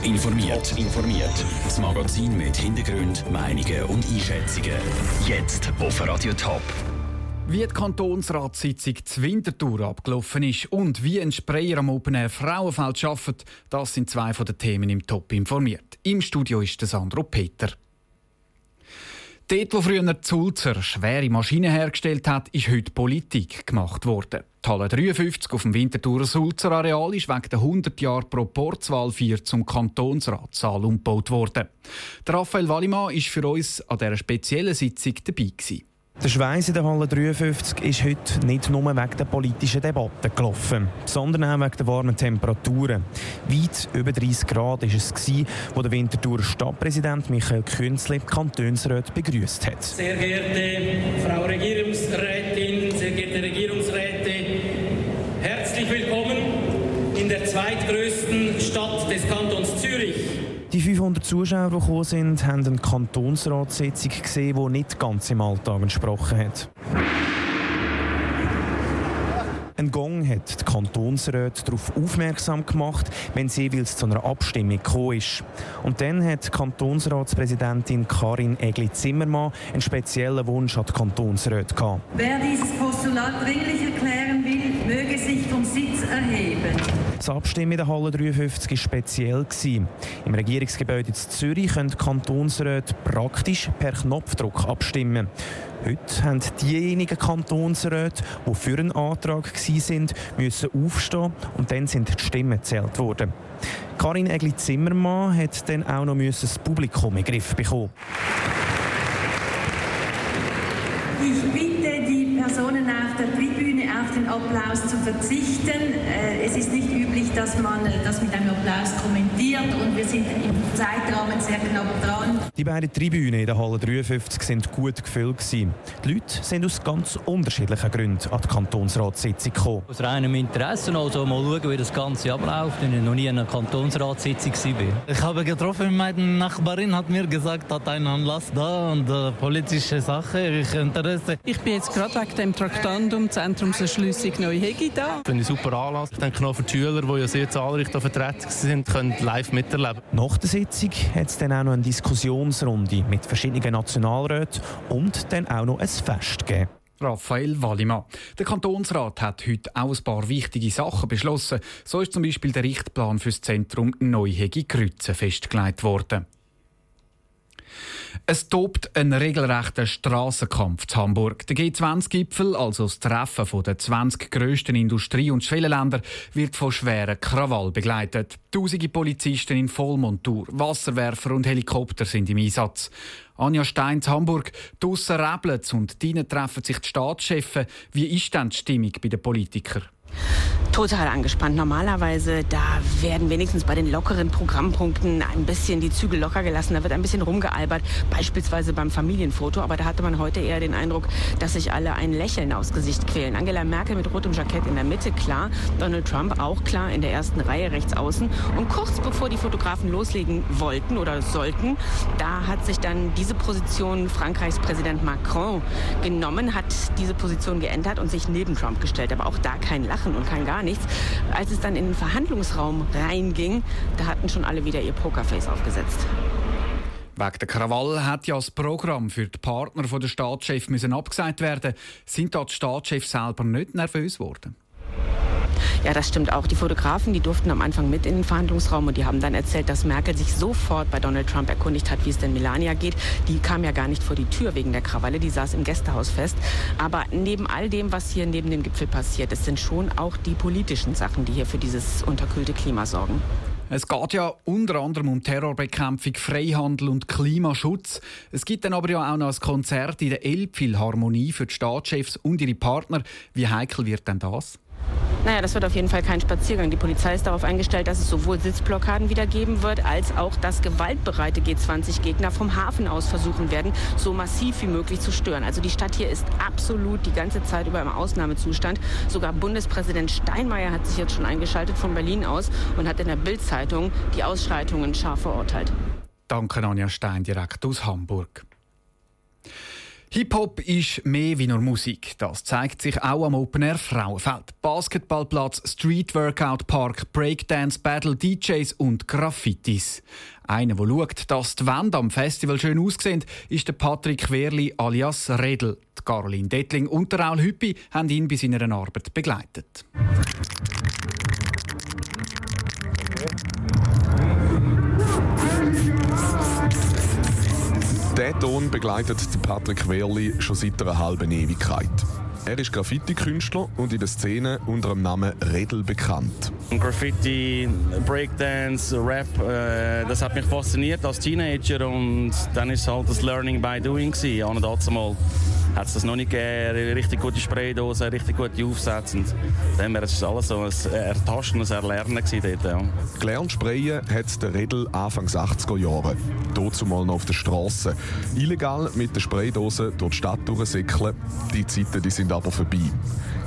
Top informiert. informiert. Das Magazin mit Hintergrund, Meinungen und Einschätzungen. Jetzt auf Radio Top. Wie die Kantonsratssitzung zu Winterthur abgelaufen ist und wie ein Sprayer am Open Frauenfeld arbeitet, das sind zwei von den Themen im Top informiert. Im Studio ist Sandro Peter. Dort, wo früher Zulzer schwere Maschinen hergestellt hat, ist heute Politik gemacht worden. Die Halle 53 auf dem Winterthurer Sulzer Areal ist wegen der 100 Jahre Proporzwahl 4 zum Kantonsratssaal umgebaut worden. Raphael Wallimann war für uns an dieser speziellen Sitzung dabei. Gewesen. Der Schweiß in der Halle 53 ist heute nicht nur wegen der politischen Debatte gelaufen, sondern auch wegen der warmen Temperaturen. Weit über 30 Grad war es, wo der Winterthurer Stadtpräsident Michael Künzli die begrüßt hat. Sehr geehrte Frau Regierungsrätin, sehr geehrte Regierungsräte, herzlich willkommen in der zweitgrößten Stadt des Kantons Zürich. Die 500 Zuschauer, die gekommen sind, haben eine Kantonsratssitzung gesehen, die nicht ganz im Alltag entsprochen hat. Ein Gong hat die Kantonsräte darauf aufmerksam gemacht, wenn sie jeweils zu einer Abstimmung gekommen ist. Und dann hat die Kantonsratspräsidentin Karin Egli-Zimmermann einen speziellen Wunsch an die Kantonsräte gehabt. Wer dieses Postulat dringlich erklären will, möge sich vom Sitz erheben. Das Abstimmen in der Halle 53 war speziell. Im Regierungsgebäude in Zürich können Kantonsräte praktisch per Knopfdruck abstimmen. Heute haben diejenigen Kantonsräte, die für einen Antrag waren, müssen aufstehen und dann sind die Stimmen gezählt worden. Karin Egli-Zimmermann hat dann auch noch das Publikum in den Griff bekommen. Ich bitte die Personen auf der Tribüne auf den Applaus zu verzichten. Äh, es ist nicht üblich, dass man äh, das mit einem Applaus kommentiert und wir sind im Zeitrahmen sehr knapp dran. Die beiden Tribünen in der Halle 53 sind gut gefüllt. Gewesen. Die Leute sind aus ganz unterschiedlichen Gründen an die Kantonsratssitzung gekommen. Aus reinem Interesse, also mal schauen, wie das Ganze abläuft, wenn ich noch nie in einer Kantonsratssitzung war. Ich habe getroffen, meine Nachbarin hat mir gesagt, hat einen Anlass da und äh, politische Sache, ich Interesse. Ich bin jetzt gerade wegen dem Traktandum Zentrumserschließung Neuhegi da. Finde ich super Anlass. Ich denke noch für die Schüler, die ja sehr zahlreich vertreten sind, können live miterleben. Nach der Sitzung hat es dann auch noch eine Diskussionsrunde mit verschiedenen Nationalräten und dann auch noch ein Fest gegeben. Raphael Wallimann. Der Kantonsrat hat heute auch ein paar wichtige Sachen beschlossen. So ist zum Beispiel der Richtplan für das Zentrum Neuhegi Kreuzen festgelegt worden. Es tobt ein regelrechter Strassenkampf in Hamburg. Der G20-Gipfel, also das Treffen der 20 grössten Industrie- und Schwellenländer, wird von schweren Krawall begleitet. Tausende Polizisten in Vollmontur, Wasserwerfer und Helikopter sind im Einsatz. Anja Stein zu Hamburg, draussen rebelt und drinnen treffen sich die Staatschefs. Wie ist denn die Stimmung bei den Politikern? Total angespannt. Normalerweise, da werden wenigstens bei den lockeren Programmpunkten ein bisschen die Zügel locker gelassen. Da wird ein bisschen rumgealbert, beispielsweise beim Familienfoto. Aber da hatte man heute eher den Eindruck, dass sich alle ein Lächeln aus Gesicht quälen. Angela Merkel mit rotem Jackett in der Mitte, klar. Donald Trump auch klar in der ersten Reihe rechts außen. Und kurz bevor die Fotografen loslegen wollten oder sollten, da hat sich dann diese Position Frankreichs Präsident Macron genommen, hat diese Position geändert und sich neben Trump gestellt. Aber auch da kein Lachen und kein gar nichts. Als es dann in den Verhandlungsraum reinging, da hatten schon alle wieder ihr Pokerface aufgesetzt. Wegen der Krawall hat ja das Programm für die Partner der Staatschef müssen abgesagt werden. Sind da die Staatschefs selber nicht nervös geworden? Ja, das stimmt auch. Die Fotografen, die durften am Anfang mit in den Verhandlungsraum und die haben dann erzählt, dass Merkel sich sofort bei Donald Trump erkundigt hat, wie es denn Melania geht. Die kam ja gar nicht vor die Tür wegen der Krawalle, die saß im Gästehaus fest. Aber neben all dem, was hier neben dem Gipfel passiert, es sind schon auch die politischen Sachen, die hier für dieses unterkühlte Klima sorgen. Es geht ja unter anderem um Terrorbekämpfung, Freihandel und Klimaschutz. Es gibt dann aber ja auch noch ein Konzert in der Elbphilharmonie für die Staatschefs und ihre Partner. Wie heikel wird denn das? Naja, das wird auf jeden Fall kein Spaziergang. Die Polizei ist darauf eingestellt, dass es sowohl Sitzblockaden wieder geben wird, als auch, dass gewaltbereite G20-Gegner vom Hafen aus versuchen werden, so massiv wie möglich zu stören. Also die Stadt hier ist absolut die ganze Zeit über im Ausnahmezustand. Sogar Bundespräsident Steinmeier hat sich jetzt schon eingeschaltet von Berlin aus und hat in der Bild-Zeitung die Ausschreitungen scharf verurteilt. Danke, Anja Stein, direkt aus Hamburg. Hip-Hop ist mehr wie nur Musik. Das zeigt sich auch am Open Air Frauenfeld. Basketballplatz, Street Workout Park, Breakdance Battle, DJs und Graffitis. Einer, der schaut, dass die Wände am Festival schön aussehen, ist der Patrick Querli alias Redl. Die Caroline Dettling und der Raul Hüppi haben ihn bei seiner Arbeit begleitet. Der Ton begleitet Patrick Wehrli schon seit einer halben Ewigkeit. Er ist Graffiti-Künstler und in der Szene unter dem Namen Redel bekannt. Graffiti, Breakdance, Rap, äh, das hat mich fasziniert als Teenager und dann ist halt das Learning by Doing gewesen. Und dazu mal hat es das noch nicht gegeben, richtig gute Spraydosen, richtig gute Aufsätze und dann war es alles so ein Ertasten, ein Erlernen dort. Ja. Gelernt sprayen hat der Redel Anfangs 80er Jahre. Dazu mal noch auf der Straße. Illegal mit der Spraydose durch die Stadt durchsäckeln. Die Zeiten die sind aber vorbei.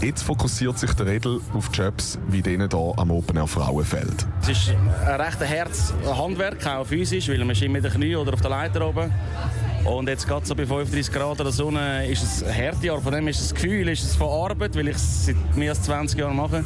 Jetzt fokussiert sich der Redel auf Jobs wie denen hier am Open Air Frauenfeld. Es ist ein rechter Herz Handwerk, auch physisch, weil man steht mit den Knie oder auf der Leiter oben. Und jetzt gerade so bei 35 Grad der Sonne ist es ein Härtejahr. Von dem ist das Gefühl, ist es von Arbeit, weil ich es seit mehr als 20 Jahren mache.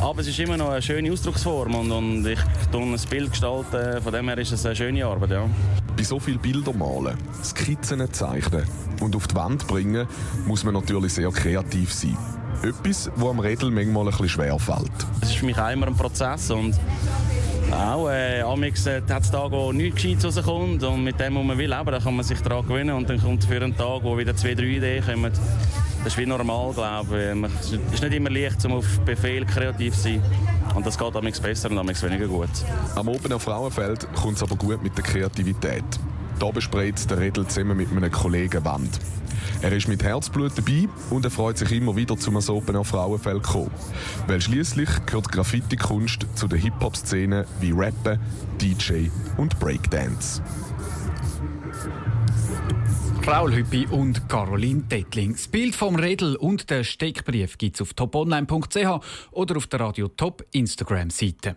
Aber es ist immer noch eine schöne Ausdrucksform und, und ich tue ein Bild gestalten. Von dem her ist es eine schöne Arbeit, ja. Bei so vielen Bildern malen, Skizzen zeichnen und auf die Wand bringen, muss man natürlich sehr kreativ sein. Etwas, was am Rädel manchmal ein bisschen schwer fällt. Es ist für mich immer ein Prozess und auch, äh, amix äh, hat es Tage, wo nichts Gescheites rauskommt und mit dem, was man will, da kann man sich daran gewöhnen und dann kommt für einen Tag, wo wieder zwei, drei Ideen kommen. Das ist wie normal, glaube ich. Es ist nicht immer leicht, um auf Befehl kreativ zu sein. Und das geht amigs besser und amigs weniger gut. Am Obener Frauenfeld kommt es aber gut mit der Kreativität. Da bespreit der Redel zusammen mit einem Kollegen Wand. Er ist mit Herzblut dabei und er freut sich immer wieder zum Open auf Frauenfeld kommen. Weil schließlich gehört Graffiti-Kunst zu der Hip-Hop-Szene wie Rappen, DJ und Breakdance. Raul Hüppi und Caroline Dettling. Das Bild vom Redel und der Steckbrief gibt es auf toponline.ch oder auf der Radio Top Instagram-Seite.